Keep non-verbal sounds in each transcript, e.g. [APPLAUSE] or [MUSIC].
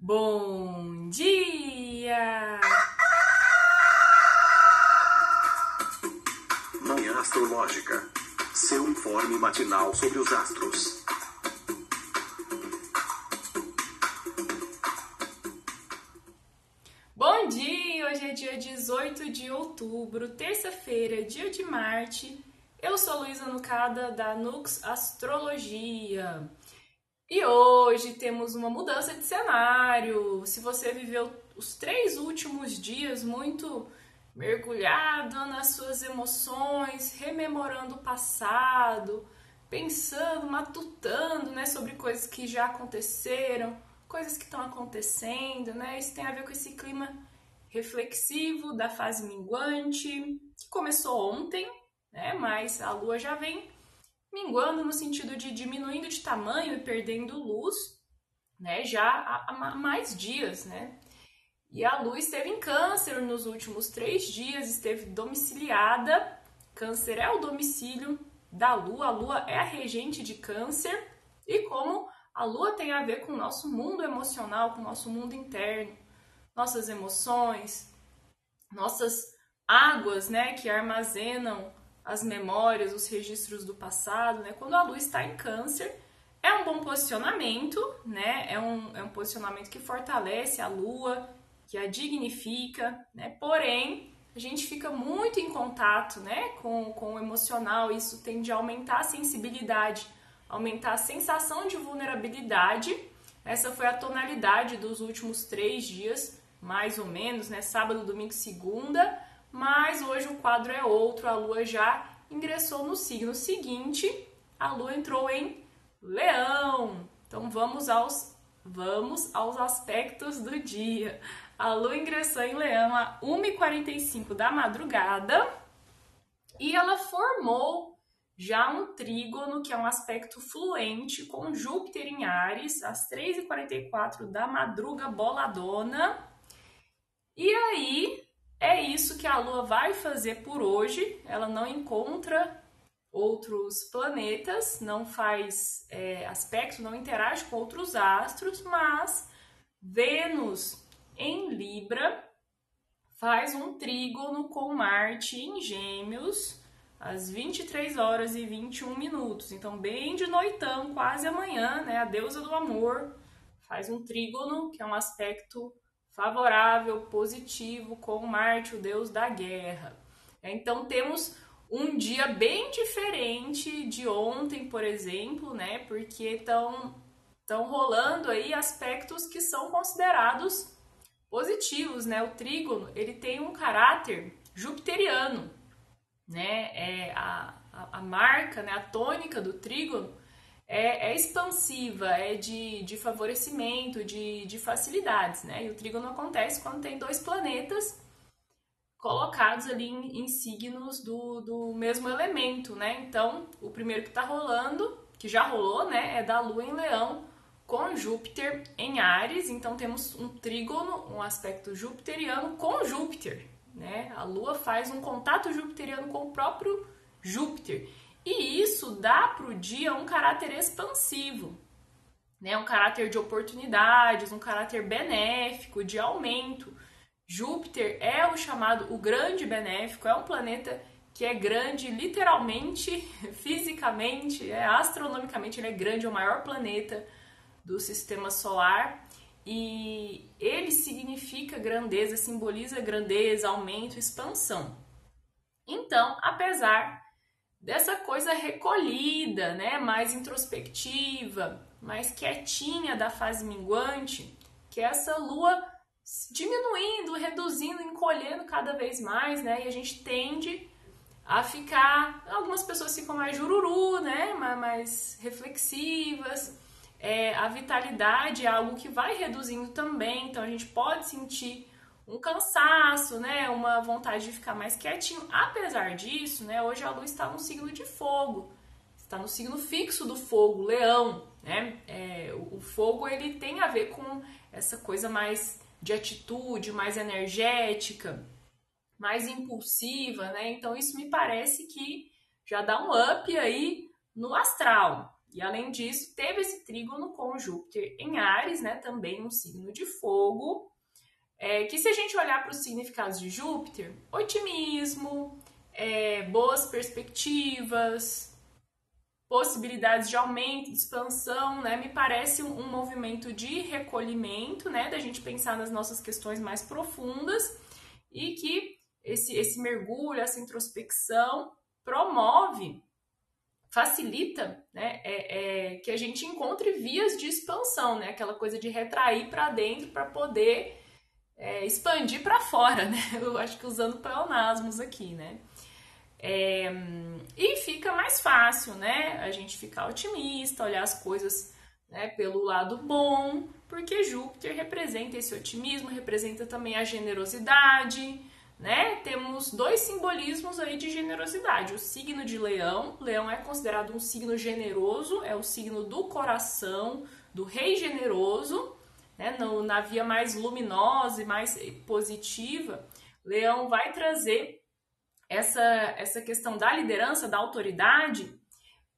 Bom dia! Manhã Astrológica. Seu informe matinal sobre os astros. Bom dia! Hoje é dia 18 de outubro, terça-feira, dia de Marte. Eu sou Luísa Nucada da Nux Astrologia. E hoje temos uma mudança de cenário. Se você viveu os três últimos dias muito mergulhado nas suas emoções, rememorando o passado, pensando, matutando, né, sobre coisas que já aconteceram, coisas que estão acontecendo, né? Isso tem a ver com esse clima reflexivo da fase minguante, que começou ontem, né? Mas a lua já vem minguando no sentido de diminuindo de tamanho e perdendo luz, né? Já há, mais dias, né? E a lua esteve em câncer nos últimos três dias, esteve domiciliada. Câncer é o domicílio da lua, a lua é a regente de câncer. E como a lua tem a ver com o nosso mundo emocional, com o nosso mundo interno, nossas emoções, nossas águas, né, que armazenam as memórias, os registros do passado, né? Quando a lua está em câncer, é um bom posicionamento, né? É um, é um posicionamento que fortalece a lua, que a dignifica, né? Porém, a gente fica muito em contato, né, com, com o emocional, isso tende a aumentar a sensibilidade, aumentar a sensação de vulnerabilidade. Essa foi a tonalidade dos últimos três dias, mais ou menos, né? Sábado, domingo, segunda mas hoje o quadro é outro, a Lua já ingressou no signo seguinte, a Lua entrou em Leão. Então vamos aos vamos aos aspectos do dia. A Lua ingressou em Leão a 1h45 da madrugada e ela formou já um trígono, que é um aspecto fluente, com Júpiter em Ares, às 3h44 da madruga boladona. E aí, é isso que a Lua vai fazer por hoje. Ela não encontra outros planetas, não faz é, aspecto, não interage com outros astros, mas Vênus em Libra faz um trígono com Marte em Gêmeos às 23 horas e 21 minutos. Então, bem de noitão, quase amanhã, né? A deusa do amor faz um trígono, que é um aspecto favorável, positivo com Marte, o deus da guerra. Então temos um dia bem diferente de ontem, por exemplo, né? Porque estão estão rolando aí aspectos que são considerados positivos, né? O trígono, ele tem um caráter jupiteriano, né? É a, a, a marca, né? A tônica do trígono é, é expansiva, é de, de favorecimento, de, de facilidades, né? E o trígono acontece quando tem dois planetas colocados ali em, em signos do, do mesmo elemento, né? Então, o primeiro que está rolando, que já rolou, né, é da Lua em Leão com Júpiter em Ares. Então, temos um trígono, um aspecto jupiteriano com Júpiter, né? A Lua faz um contato jupiteriano com o próprio Júpiter. E isso dá para o dia um caráter expansivo, né? um caráter de oportunidades, um caráter benéfico, de aumento. Júpiter é o chamado o grande benéfico, é um planeta que é grande literalmente, [LAUGHS] fisicamente, é, astronomicamente ele é grande, é o maior planeta do sistema solar e ele significa grandeza, simboliza grandeza, aumento, expansão. Então, apesar dessa coisa recolhida, né, mais introspectiva, mais quietinha da fase minguante, que é essa lua diminuindo, reduzindo, encolhendo cada vez mais, né? E a gente tende a ficar, algumas pessoas ficam mais jururu, né? Mais reflexivas. É, a vitalidade é algo que vai reduzindo também, então a gente pode sentir um cansaço, né? Uma vontade de ficar mais quietinho. Apesar disso, né? Hoje a lua está no signo de fogo, está no signo fixo do fogo, leão, né? É, o fogo ele tem a ver com essa coisa mais de atitude, mais energética, mais impulsiva, né? Então isso me parece que já dá um up aí no astral, E além disso, teve esse trígono com Júpiter em Ares, né? Também um signo de fogo. É, que se a gente olhar para os significados de Júpiter, otimismo, é, boas perspectivas, possibilidades de aumento, de expansão, né? Me parece um, um movimento de recolhimento, né? Da gente pensar nas nossas questões mais profundas e que esse, esse mergulho, essa introspecção promove, facilita, né? É, é, que a gente encontre vias de expansão, né? Aquela coisa de retrair para dentro para poder é, expandir para fora, né? [LAUGHS] Eu acho que usando pleonasmos aqui, né? É, e fica mais fácil, né? A gente ficar otimista, olhar as coisas né, pelo lado bom, porque Júpiter representa esse otimismo, representa também a generosidade, né? Temos dois simbolismos aí de generosidade. O signo de Leão, Leão é considerado um signo generoso, é o signo do coração, do rei generoso, né? No, na via mais luminosa e mais positiva, Leão vai trazer essa, essa questão da liderança, da autoridade,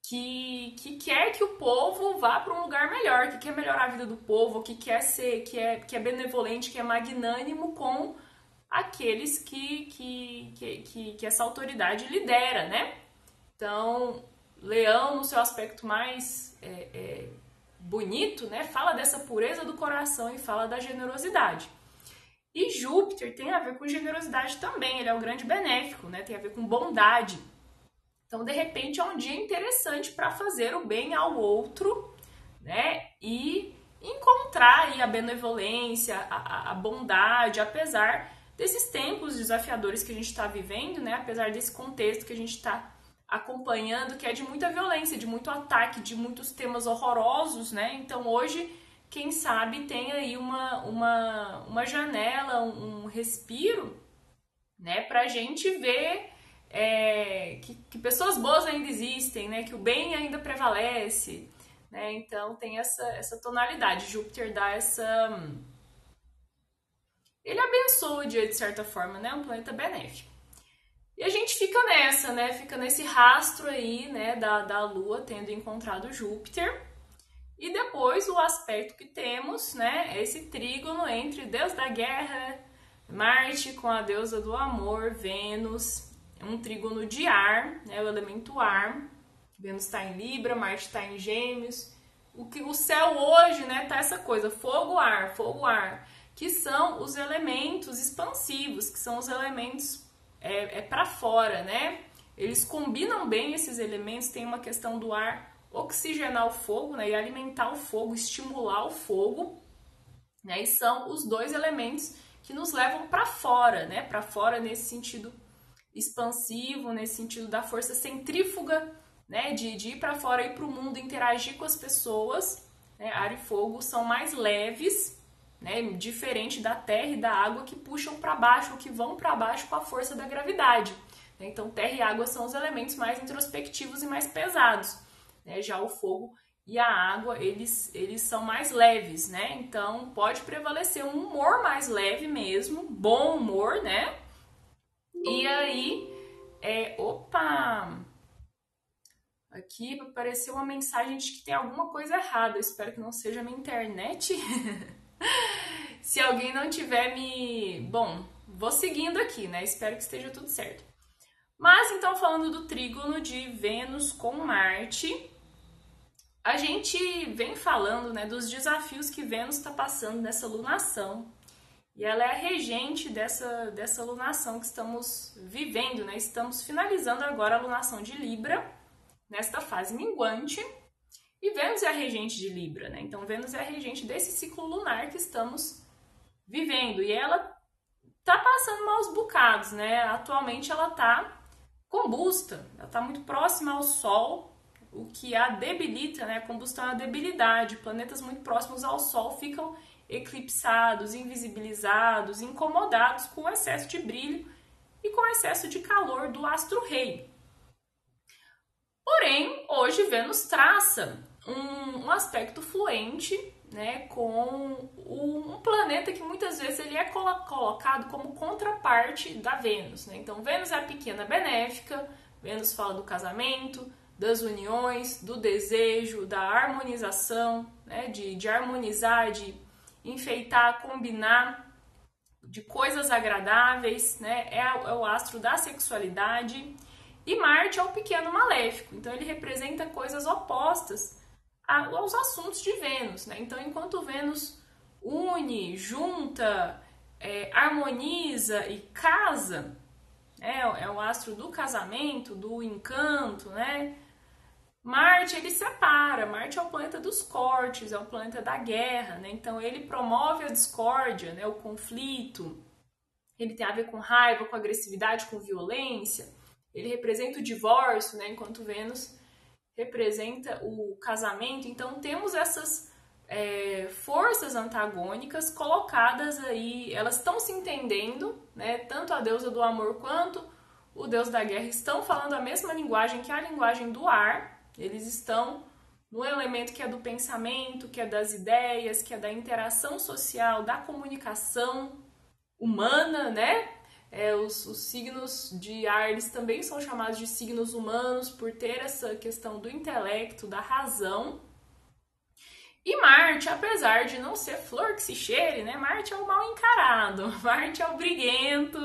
que, que quer que o povo vá para um lugar melhor, que quer melhorar a vida do povo, que quer ser, que é, que é benevolente, que é magnânimo com aqueles que, que, que, que, que essa autoridade lidera, né? Então, Leão, no seu aspecto mais é, é, bonito, né, fala dessa pureza do coração e fala da generosidade. E Júpiter tem a ver com generosidade também, ele é o grande benéfico, né? Tem a ver com bondade. Então, de repente, é um dia interessante para fazer o bem ao outro, né? E encontrar a benevolência, a, a bondade, apesar desses tempos desafiadores que a gente está vivendo, né? Apesar desse contexto que a gente está acompanhando, que é de muita violência, de muito ataque, de muitos temas horrorosos, né? Então, hoje quem sabe tem aí uma, uma, uma janela, um, respiro, né, para a gente ver é, que, que, pessoas boas ainda existem, né, que o bem ainda prevalece, né, então tem essa, essa tonalidade. Júpiter dá essa. Ele abençoa o dia de certa forma, né, um planeta benéfico. E a gente fica nessa, né, fica nesse rastro aí, né, da, da Lua tendo encontrado Júpiter. E depois o aspecto que temos, né, esse trígono entre deus da guerra, Marte com a deusa do amor, Vênus, um trígono de ar, né, o elemento ar. Vênus está em Libra, Marte está em Gêmeos. O que o céu hoje, né, tá essa coisa, fogo, ar, fogo, ar, que são os elementos expansivos, que são os elementos é, é para fora, né? Eles combinam bem esses elementos, tem uma questão do ar oxigenar o fogo né, e alimentar o fogo, estimular o fogo. Né, e são os dois elementos que nos levam para fora, né, para fora nesse sentido expansivo, nesse sentido da força centrífuga, né, de, de ir para fora, ir para o mundo, interagir com as pessoas. Né, ar e fogo são mais leves, né, diferente da terra e da água que puxam para baixo, que vão para baixo com a força da gravidade. Né. Então, terra e água são os elementos mais introspectivos e mais pesados. Né? Já o fogo e a água, eles, eles são mais leves, né? Então pode prevalecer um humor mais leve mesmo, bom humor, né? E aí, é, opa! Aqui apareceu uma mensagem de que tem alguma coisa errada. Eu espero que não seja minha internet. [LAUGHS] [LAUGHS] Se alguém não tiver me. Bom, vou seguindo aqui, né? Espero que esteja tudo certo. Mas então, falando do trígono de Vênus com Marte, a gente vem falando né, dos desafios que Vênus está passando nessa lunação. E ela é a regente dessa, dessa lunação que estamos vivendo, né? Estamos finalizando agora a lunação de Libra, nesta fase minguante. E Vênus é a regente de Libra, né? Então, Vênus é a regente desse ciclo lunar que estamos vivendo. E ela tá passando maus bocados, né? Atualmente ela tá combusta, ela tá muito próxima ao Sol, o que a debilita, né? A combustão é a debilidade. Planetas muito próximos ao Sol ficam eclipsados, invisibilizados, incomodados com o excesso de brilho e com o excesso de calor do astro-rei. Porém, hoje Vênus traça um, um aspecto fluente né, com um planeta que muitas vezes ele é colocado como contraparte da Vênus. Né? Então, Vênus é a pequena benéfica, Vênus fala do casamento, das uniões, do desejo, da harmonização, né? de, de harmonizar, de enfeitar, combinar, de coisas agradáveis, né? É, é o astro da sexualidade. E Marte é o pequeno maléfico, então ele representa coisas opostas aos assuntos de Vênus, né? Então, enquanto Vênus une, junta, é, harmoniza e casa, é, é o astro do casamento, do encanto, né? Marte ele separa, Marte é o planeta dos cortes, é o planeta da guerra, né? Então ele promove a discórdia, né? O conflito. Ele tem a ver com raiva, com agressividade, com violência. Ele representa o divórcio, né? Enquanto Vênus representa o casamento. Então temos essas é, forças antagônicas colocadas aí, elas estão se entendendo, né? Tanto a deusa do amor quanto o deus da guerra estão falando a mesma linguagem que a linguagem do ar, eles estão no elemento que é do pensamento, que é das ideias, que é da interação social, da comunicação humana, né? É, os, os, signos de ar também são chamados de signos humanos por ter essa questão do intelecto, da razão. E Marte, apesar de não ser flor que se cheire, né? Marte é o mal encarado, [LAUGHS] Marte é o briguento,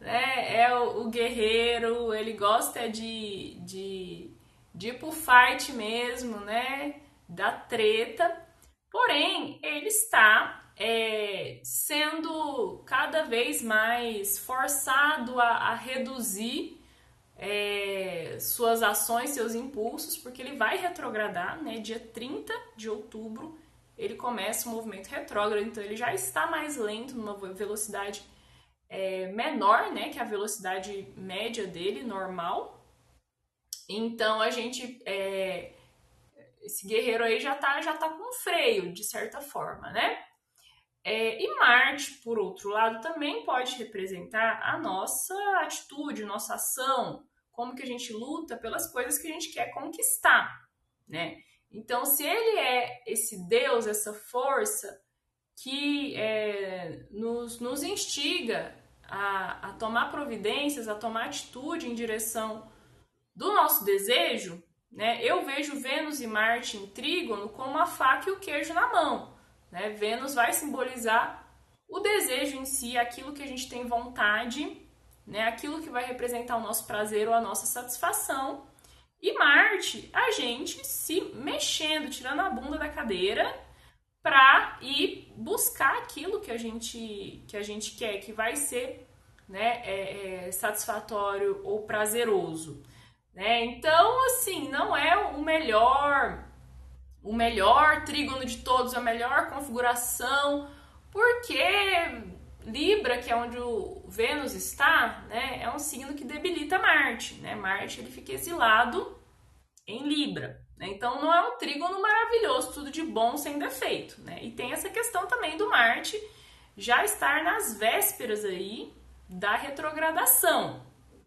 né? É o, o guerreiro, ele gosta de, de de ir pro fight mesmo, né? Da treta. Porém, ele está é, sendo cada vez mais forçado a, a reduzir é, suas ações, seus impulsos, porque ele vai retrogradar, né? Dia 30 de outubro ele começa o movimento retrógrado, então ele já está mais lento, numa velocidade é, menor, né? Que a velocidade média dele, normal. Então a gente. É, esse guerreiro aí já tá, já tá com freio, de certa forma, né? É, e Marte, por outro lado, também pode representar a nossa atitude, nossa ação, como que a gente luta pelas coisas que a gente quer conquistar, né? Então, se ele é esse Deus, essa força que é, nos, nos instiga a, a tomar providências, a tomar atitude em direção do nosso desejo, né, eu vejo Vênus e Marte em trígono como a faca e o queijo na mão. Né? Vênus vai simbolizar o desejo em si, aquilo que a gente tem vontade, né, aquilo que vai representar o nosso prazer ou a nossa satisfação. E Marte, a gente se mexendo, tirando a bunda da cadeira para ir buscar aquilo que a gente que a gente quer, que vai ser né, é, é, satisfatório ou prazeroso. Né? Então, assim, não é o melhor, o melhor trígono de todos, a melhor configuração, porque Libra, que é onde o Vênus está, né, é um signo que debilita Marte, né? Marte ele fica exilado em Libra. Né? Então não é um trígono maravilhoso, tudo de bom sem defeito, né? E tem essa questão também do Marte já estar nas vésperas aí da retrogradação,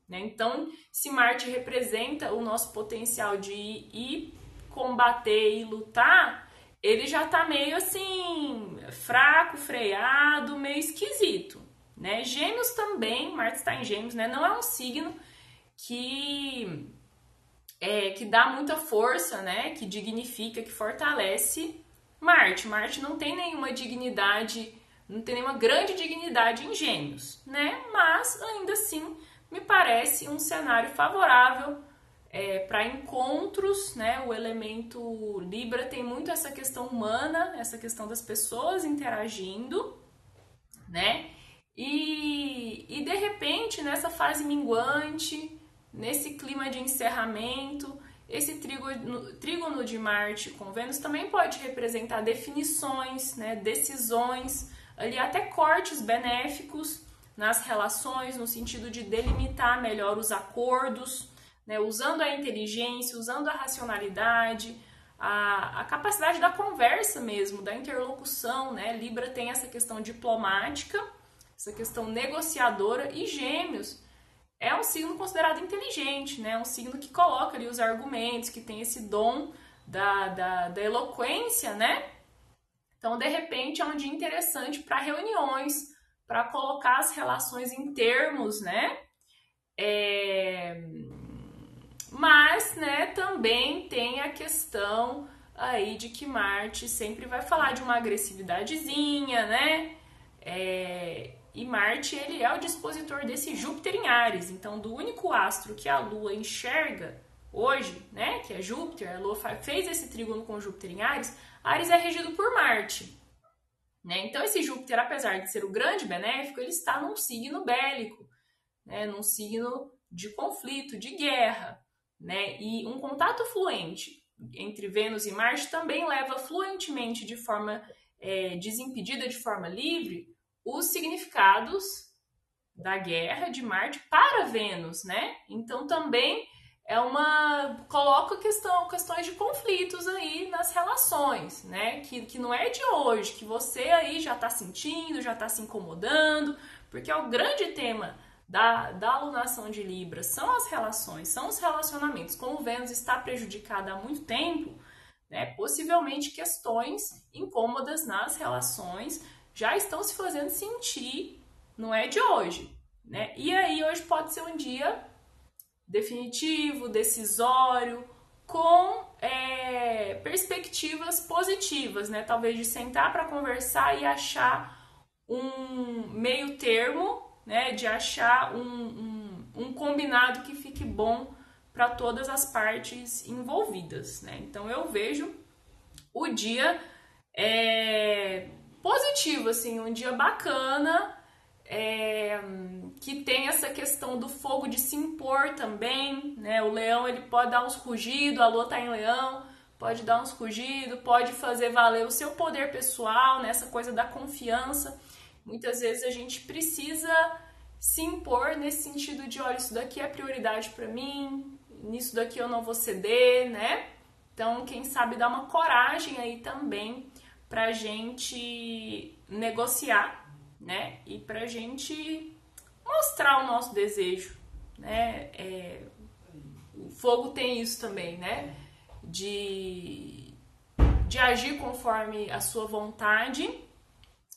né? Então, se Marte representa o nosso potencial de ir, combater e lutar, ele já tá meio assim, fraco, freado, meio esquisito. Né? Gêmeos também, Marte está em Gêmeos, né? Não é um signo que é, que dá muita força, né? Que dignifica, que fortalece Marte. Marte não tem nenhuma dignidade, não tem nenhuma grande dignidade em Gêmeos, né? Mas ainda assim me parece um cenário favorável é, para encontros, né? O elemento Libra tem muito essa questão humana, essa questão das pessoas interagindo, né? E, e de repente, nessa fase minguante, nesse clima de encerramento, esse trígono, trígono de Marte com Vênus também pode representar definições, né? decisões, ali até cortes benéficos nas relações, no sentido de delimitar melhor os acordos, né, usando a inteligência, usando a racionalidade, a, a, capacidade da conversa mesmo, da interlocução. Né? Libra tem essa questão diplomática, essa questão negociadora, e Gêmeos é um signo considerado inteligente, né? um signo que coloca ali os argumentos, que tem esse dom da, da, da eloquência, né? Então, de repente, é um dia interessante para reuniões, para colocar as relações em termos, né? É, Mas, né, também tem a questão aí de que Marte sempre vai falar de uma agressividadezinha, né? É, e Marte ele é o dispositor desse Júpiter em Ares. Então, do único astro que a Lua enxerga hoje, né, que é Júpiter, a Lua fez esse trígono com Júpiter em Ares. Ares é regido por Marte. Né? Então, esse Júpiter, apesar de ser o grande benéfico, ele está num signo bélico, né? num signo de conflito, de guerra. Né? E um contato fluente entre Vênus e Marte também leva fluentemente, de forma é, desimpedida, de forma livre, os significados da guerra de Marte para Vênus, né? Então também é uma coloca questão, questões de conflitos aí nas relações, né? Que, que não é de hoje, que você aí já está sentindo, já está se incomodando, porque é o grande tema da, da alunação de Libra são as relações, são os relacionamentos. Como Vênus está prejudicada há muito tempo, né, possivelmente questões incômodas nas relações já estão se fazendo sentir, não é de hoje. Né? E aí, hoje pode ser um dia definitivo, decisório, com é, perspectivas positivas, né? Talvez de sentar para conversar e achar um meio termo né, de achar um, um, um combinado que fique bom para todas as partes envolvidas. Né? Então eu vejo o dia é, positivo, assim, um dia bacana. É, que tem essa questão do fogo de se impor também, né? O leão ele pode dar uns rugidos, a lua tá em leão, pode dar uns rugidos, pode fazer valer o seu poder pessoal, nessa né? coisa da confiança. Muitas vezes a gente precisa se impor nesse sentido de, olha, isso daqui é prioridade para mim, nisso daqui eu não vou ceder, né? Então, quem sabe dar uma coragem aí também pra gente negociar, né? E pra gente mostrar o nosso desejo, né? É, o fogo tem isso também, né? De, de agir conforme a sua vontade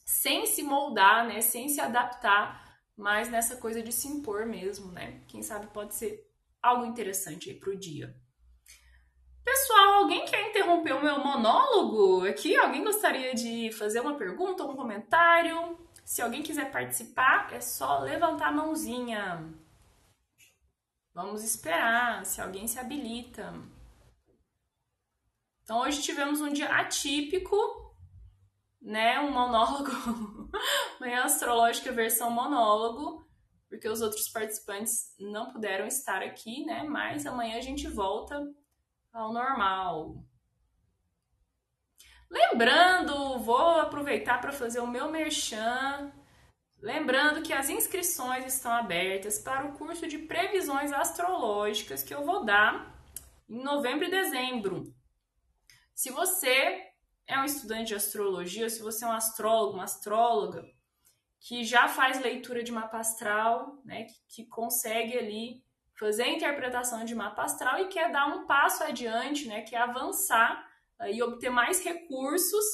sem se moldar, né, sem se adaptar, mas nessa coisa de se impor mesmo, né? Quem sabe pode ser algo interessante aí pro dia. Pessoal, alguém quer interromper o meu monólogo aqui? Alguém gostaria de fazer uma pergunta um comentário? Se alguém quiser participar, é só levantar a mãozinha. Vamos esperar se alguém se habilita. Então, hoje tivemos um dia atípico, né, um monólogo, [LAUGHS] manhã astrológica versão monólogo, porque os outros participantes não puderam estar aqui, né, mas amanhã a gente volta ao normal. Lembrando, vou aproveitar para fazer o meu merchan. Lembrando que as inscrições estão abertas para o curso de previsões astrológicas que eu vou dar em novembro e dezembro. Se você é um estudante de astrologia, se você é um astrólogo, uma astróloga, que já faz leitura de mapa astral, né, que, que consegue ali fazer a interpretação de mapa astral e quer dar um passo adiante, né, que é avançar uh, e obter mais recursos,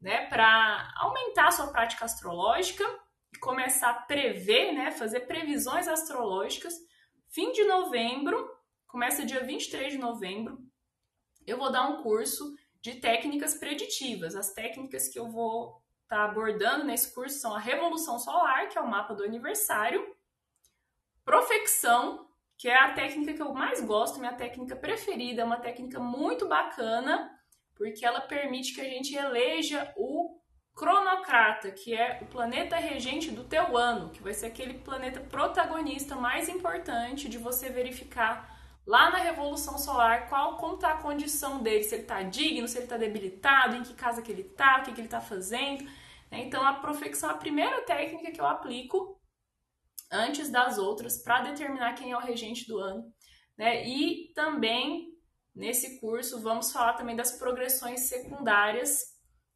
né, para aumentar a sua prática astrológica e começar a prever, né, fazer previsões astrológicas. Fim de novembro, começa dia 23 de novembro, eu vou dar um curso de técnicas preditivas. As técnicas que eu vou estar tá abordando nesse curso são a revolução solar, que é o mapa do aniversário, profecção, que é a técnica que eu mais gosto, minha técnica preferida, é uma técnica muito bacana, porque ela permite que a gente eleja o cronocrata, que é o planeta regente do teu ano, que vai ser aquele planeta protagonista mais importante de você verificar lá na Revolução Solar qual como está a condição dele, se ele está digno, se ele está debilitado, em que casa que ele está, o que, que ele está fazendo. Né? Então a profecção é a primeira técnica que eu aplico antes das outras para determinar quem é o regente do ano. Né? E também nesse curso vamos falar também das progressões secundárias,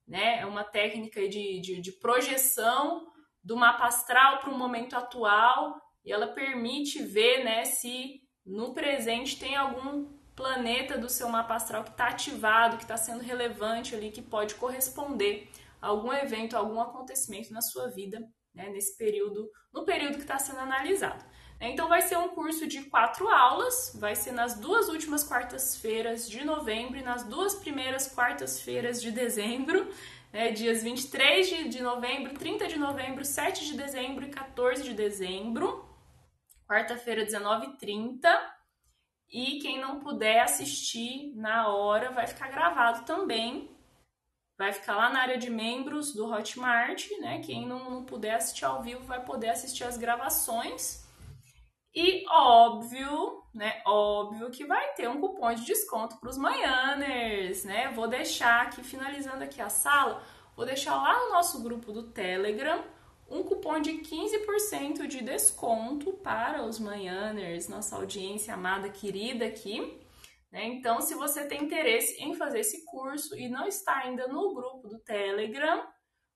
né? É uma técnica de, de, de projeção do mapa astral para o momento atual e ela permite ver né, se no presente tem algum planeta do seu mapa astral que está ativado, que está sendo relevante ali, que pode corresponder a algum evento, a algum acontecimento na sua vida, né, nesse período, no período que está sendo analisado. Então vai ser um curso de quatro aulas, vai ser nas duas últimas quartas-feiras de novembro e nas duas primeiras quartas-feiras de dezembro, né, dias 23 de, novembro, 30 de novembro, 7 de dezembro e 14 de dezembro, quarta-feira 19h30. E quem não puder assistir na hora vai ficar gravado também. Vai ficar lá na área de membros do Hotmart, né? Quem não, não puder assistir ao vivo vai poder assistir as gravações. E óbvio, né? Óbvio que vai ter um cupom de desconto para os manhãers, né? Vou deixar aqui, finalizando aqui a sala, vou deixar lá no nosso grupo do Telegram um cupom de 15% de desconto para os manhãers, nossa audiência amada, querida aqui. Né? Então, se você tem interesse em fazer esse curso e não está ainda no grupo do Telegram,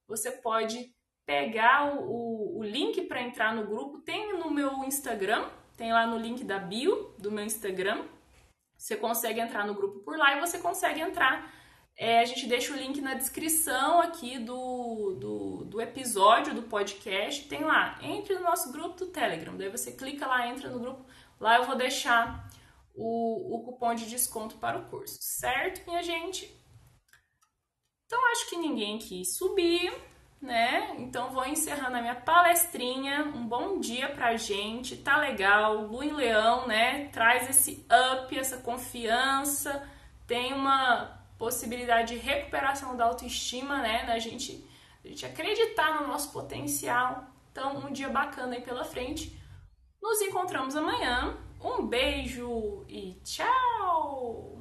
você pode pegar o, o, o link para entrar no grupo, tem no meu Instagram, tem lá no link da bio do meu Instagram. Você consegue entrar no grupo por lá e você consegue entrar. É, a gente deixa o link na descrição aqui do, do, do, episódio do podcast. Tem lá, entre no nosso grupo do Telegram. Daí você clica lá, entra no grupo. Lá eu vou deixar o, o cupom de desconto para o curso, certo, minha gente? Então acho que ninguém quis subir né? Então vou encerrando a minha palestrinha. Um bom dia pra gente, tá legal. Lu em Leão, né? Traz esse up, essa confiança, tem uma possibilidade de recuperação da autoestima, né? Da gente, a gente acreditar no nosso potencial. Então, um dia bacana aí pela frente. Nos encontramos amanhã. Um beijo e tchau!